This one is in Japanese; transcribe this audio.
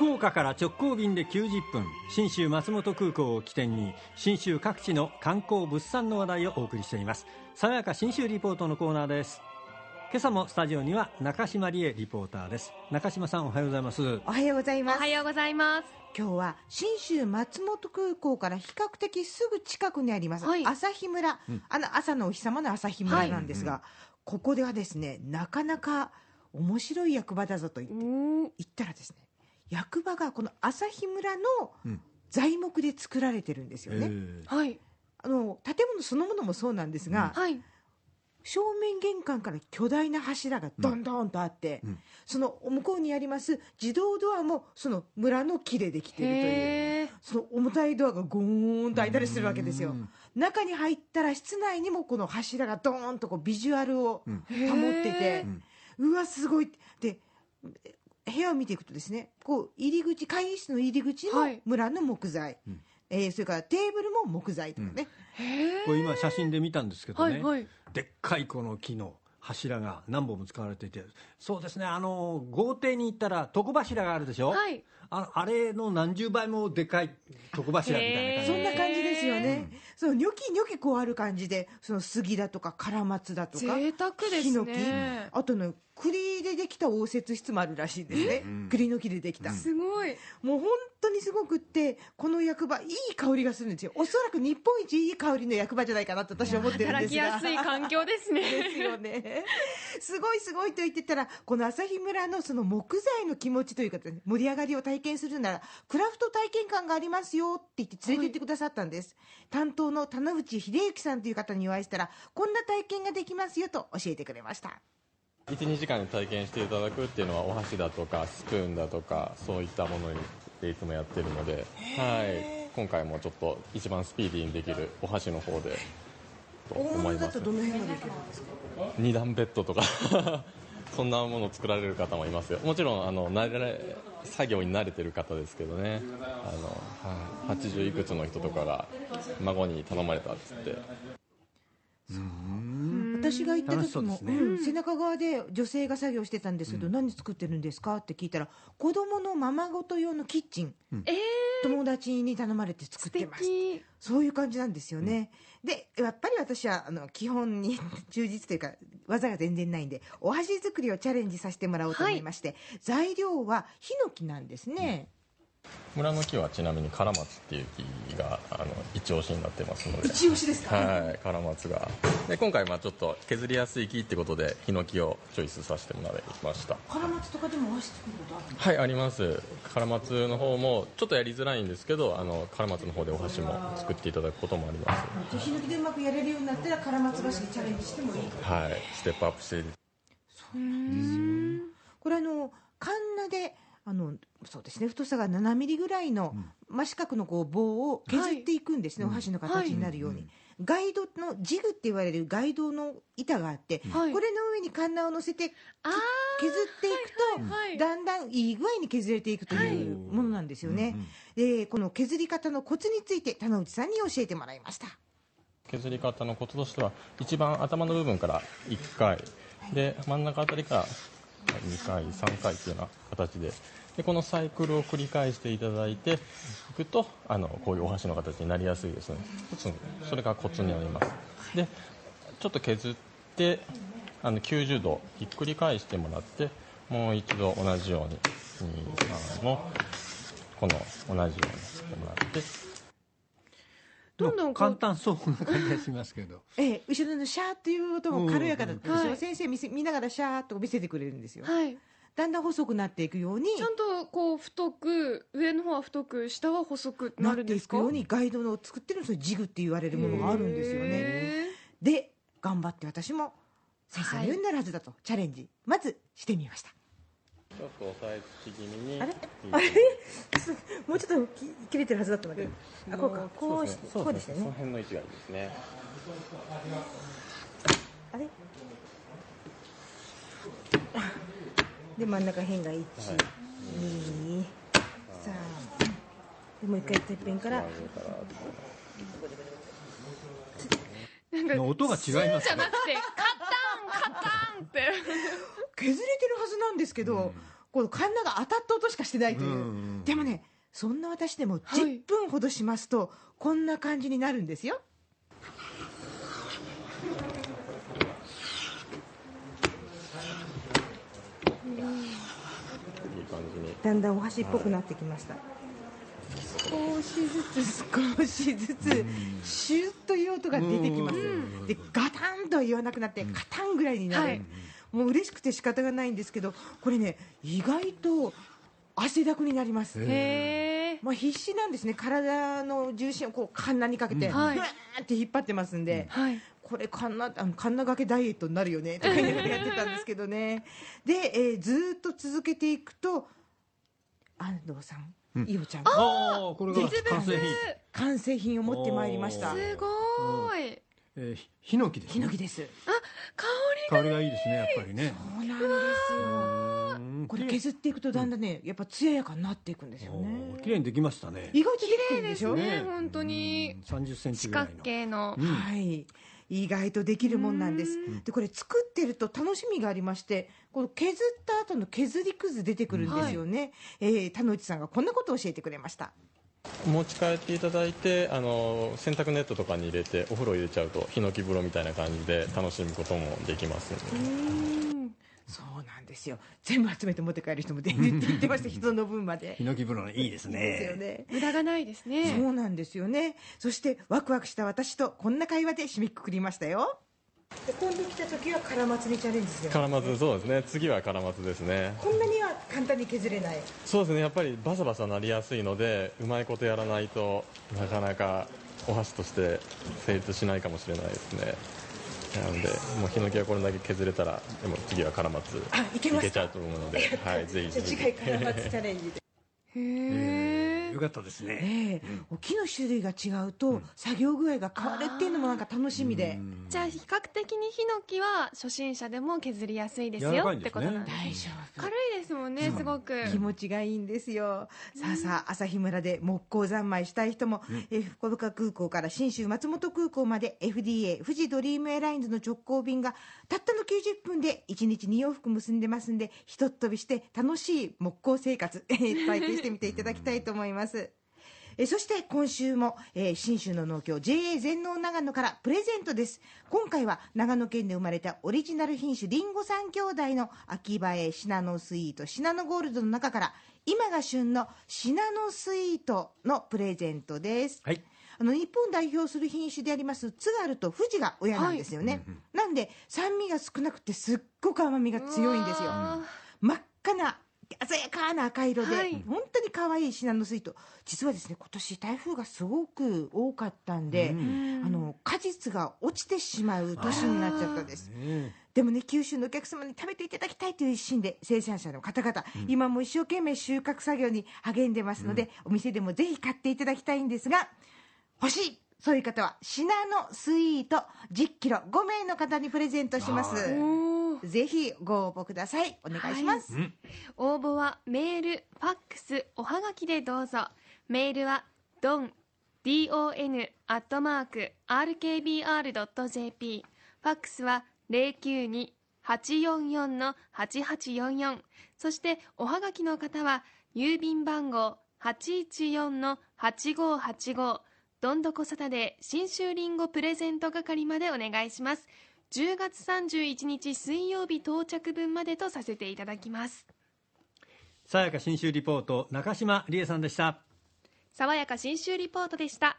福岡から直行便で90分信州松本空港を起点に信州各地の観光物産の話題をお送りしています。爽やか信州リポートのコーナーです。今朝もスタジオには中島理恵リポーターです。中島さんおはようございます。おはようございます。おはようございます。今日は信州松本空港から比較的すぐ近くにあります、はい。朝日村、あの朝のお日様の朝日村なんですが、ここではですねなかなか面白い役場だぞと言ってうん。行ったらですね役場がこの朝日村のうん。材木で作られてるんですよね、えはい。あの建物そのものもそうなんですが、はい。正面玄関から巨大な柱がどんどんとあって、うん。その向こうにあります自動ドアもその村の木でできているというその重たいドアがゴーンと開いたりするわけですよ。うん。中に入ったら室内にもこの柱がドーンとこうビジュアルをうん。保っててう、んうわすごいで部屋を見ていくとですねこう入り口会議室の入り口もはい。村の木材、うん。えーそれからテーブルも木材とかね、へこれ今写真で見たんですけーどね、はいはい。でっかいこの木の柱が何本も使われていてそうですねあの豪邸に行ったら床柱があるでしょ、はい。ああれの何十倍もでかい床柱みたいな感じ。そんな感じですよね、そのニョキニョキこうある感じでその杉だとかカラマツだとか贅沢ですヒノキねあとね栗でできた応接室もあるらしいんですね、栗の木でできた、すごい。もう本当にすごくってこの役場いい香りがするんですよ。おそらく日本一いい香りの役場じゃないかなと私は思ってるんですが。働きやすい環境ですね。ですよね。すごいすごいと言ってたら、この朝日村のその木材の気持ちというか、盛り上がりを体験するなら、クラフト体験館がありますよって言って連れて行ってくださったんです。担当の棚内秀之さんという方にお会いしたら、こんな体験ができますよと教えてくれました。12時間で体験していただくっていうのはお箸だとかスプーンだとかそういったものにでいつもやってるので、はい、今回もちょっと一番スピーディーにできるお箸の方でと大思います。物だとどの辺までいけるんですか二段ベッドとか。そんなものを作られる方もいますよ。もちろんあの慣れ作業に慣れてる方ですけどね。あの、はい、80いくつの人とかが孫に頼まれたっつって私が行った時も、ね。うん。背中側で女性が作業してたんですけど、何作ってるんですか？って聞いたら子供のままごと用のキッチン、えー。友達に頼まれて作素ってます。敵。そういう感じなんですよね。で、やっぱり私はあの基本に忠実というか、技が全然ないんで、お箸作りをチャレンジさせてもらおうと思いまして、材料はヒノキなんですね。村の木はちなみにカラマツっていう木があの一押しになってますので。一押しですか？はいカラマツが。で今回まあちょっと削りやすい木ってことでヒノキをチョイスさせてもらいました。カラマツとかでもお箸作ることあるはいあります。カラマツの方もちょっとやりづらいんですけどあのカラマツの方でお箸も作っていただくこともあります。ヒノキでうまくやれるようになったらカラマツ箸でチャレンジしてもいい？はいステップアップして。そうなんですよ。これあのカンナであのそうですね。太さが7ミリぐらいの真四角のこう棒を削っていくんですね、お箸の形になるように、ガイドのジグって言われるガイドの板があって、はい。これの上にカンナを乗せて削っていくと、はいはいだんだんいい具合に削れていくというものなんですよね、でこの削り方のコツについて棚内さんに教えてもらいました。削り方のコツとしては一番頭の部分から1回。で真ん中あたりから2回3回っていうような形で。でこのサイクルを繰り返していただいていくとあのこういうお箸の形になりやすいですね。それがコツになります。でちょっと削ってあの90度ひっくり返してもらってもう一度同じように23のこの同じようにしてもらって。どんどん簡単そうな感じがしますけど。ええ、後ろのシャーっていう音も軽やかだったんはい。先生見せ見ながらシャーっと見せてくれるんですよ、はい。だんだん細くなっていくようにちゃんとこう太く上の方は太く下は細くなっなるんですか？ていくようにガイドの作ってるそのジグって言われるものがあるんですよねへで頑張って私も先生のようになるはずだと、チャレンジ。まずしてみましたちょっと押さえつき気味に。あれ？あれ？もうちょっとき切れてるはずだったんだけどあこうか。こうしてそうこうでしたそのね。辺の位置がいいですね。あれ？で真ん中辺が1、2、3でもう一回てっぺんから。なんか音が違います スンじゃなくてカタンカタンって。削れてるはずなんですけど、このカンナが当たった音しかしてないという、うんでもねそんな私でもはい。10分ほどしますと、こんな感じになるんですよ。いい感じに。だんだんお箸っぽくなってきました、少しずつ少しずつシュッという音が出てきます。でガタンとは言わなくなってカタンぐらいになる、はいもう嬉しくて仕方がないんですけどこれね意外と汗だくになります。へえまあ、必死なんですね。体の重心をこうカンナにかけて、うんはい。ふわーって引っ張ってますんで、はい。これカンナあのカンナがけダイエットになるよねとか言いながらやってたんですけどね。で、えーずーっと続けていくと安藤さん、うん。伊代ちゃん。ああこれが実物。完成品、完成品を持ってまいりました。すごーい。えー、ひヒノキです、ね、ヒノキです。香香りがいいですねやっぱりね。そうなんですよ。うん。これ削っていくとだんだんねやっぱ艶やかになっていくんですよおねー綺麗にできましたね。意外とできてるりででしね本当に。三十センチ四ぐらいの。角形の。うん。はい。意外とできるもんなんです。うん。でこれ作ってると楽しみがありましてこの削った後の削りくず出てくるんですよね、えー田之内さんがこんなことを教えてくれました持ち帰っていただいてあの洗濯ネットとかに入れてお風呂入れちゃうとヒノキ風呂みたいな感じで楽しむこともできますうん。そうなんですよ。全部集めて持って帰る人も出るって言ってました。人の分まで。ヒノキ風呂のいいですね。ですよね。無駄がないですね。そうなんですよね。そしてワクワクした私とこんな会話で締めくくりましたよ今度来た時はカラマツにチャレンジする。カラマツそうですね。次はカラマツですね。こんなには簡単に削れない。そうですね。やっぱりバサバサなりやすいのでうまいことやらないとなかなかお箸として成立しないかもしれないですね。なのでもうヒノキはこれだけ削れたらでも次はカラマツあいけちゃうと思うので、はい、ぜひ次回カラマツチャレンジで。へよかったですね。え。え木の種類が違うと作業具合が変わるっていうのもなんか楽しみで。うん。じゃあ比較的にヒノキは初心者でも削りやすいですよってことなんです大丈夫。軽いですもんねすごく。気持ちがいいんですよ、さあさあ朝日村で木工三昧したい人も、えー福岡空港から信州松本空港まで FDA 富士ドリームエアラインズの直行便がたったの90分で1日2往復結んでますんでひとっ飛びして楽しい木工生活 えー体験してみていただきたいと思いますえーそして今週も、えー信州の農協 JA 全農長野からプレゼントです。今回は長野県で生まれたオリジナル品種りんご三兄弟の秋葉えシナノスイートシナノゴールドの中から今が旬のシナノスイートのプレゼントです。はい。あの日本代表する品種であります津軽と富士が親なんですよね、なんで酸味が少なくてすっごく甘みが強いんですよ。真っ赤な鮮やかな赤色で、はい。本当に可愛いシナノスイート実はですね今年台風がすごく多かったんで、うん。あの果実が落ちてしまう年になっちゃったんです。ねでもね九州のお客様に食べていただきたいという一心で生産者の方々、今も一生懸命収穫作業に励んでますので、お店でもぜひ買っていただきたいんですが欲しいそういう方はシナノスイート1 0キロ5名の方にプレゼントしますぜひご応募ください。お願いします、うん。応募はメール、ファックス、おはがきでどうぞ。メールは don don アットマーク rkbr.jp ファックスは092-844の8844そしておはがきの方は郵便番号814の8585どんどこサタデー新州りんごプレゼント係までお願いします10月31日水曜日到着分までとさせていただきます。さやか新州リポート中島理恵さんでした。爽やか新州リポートでした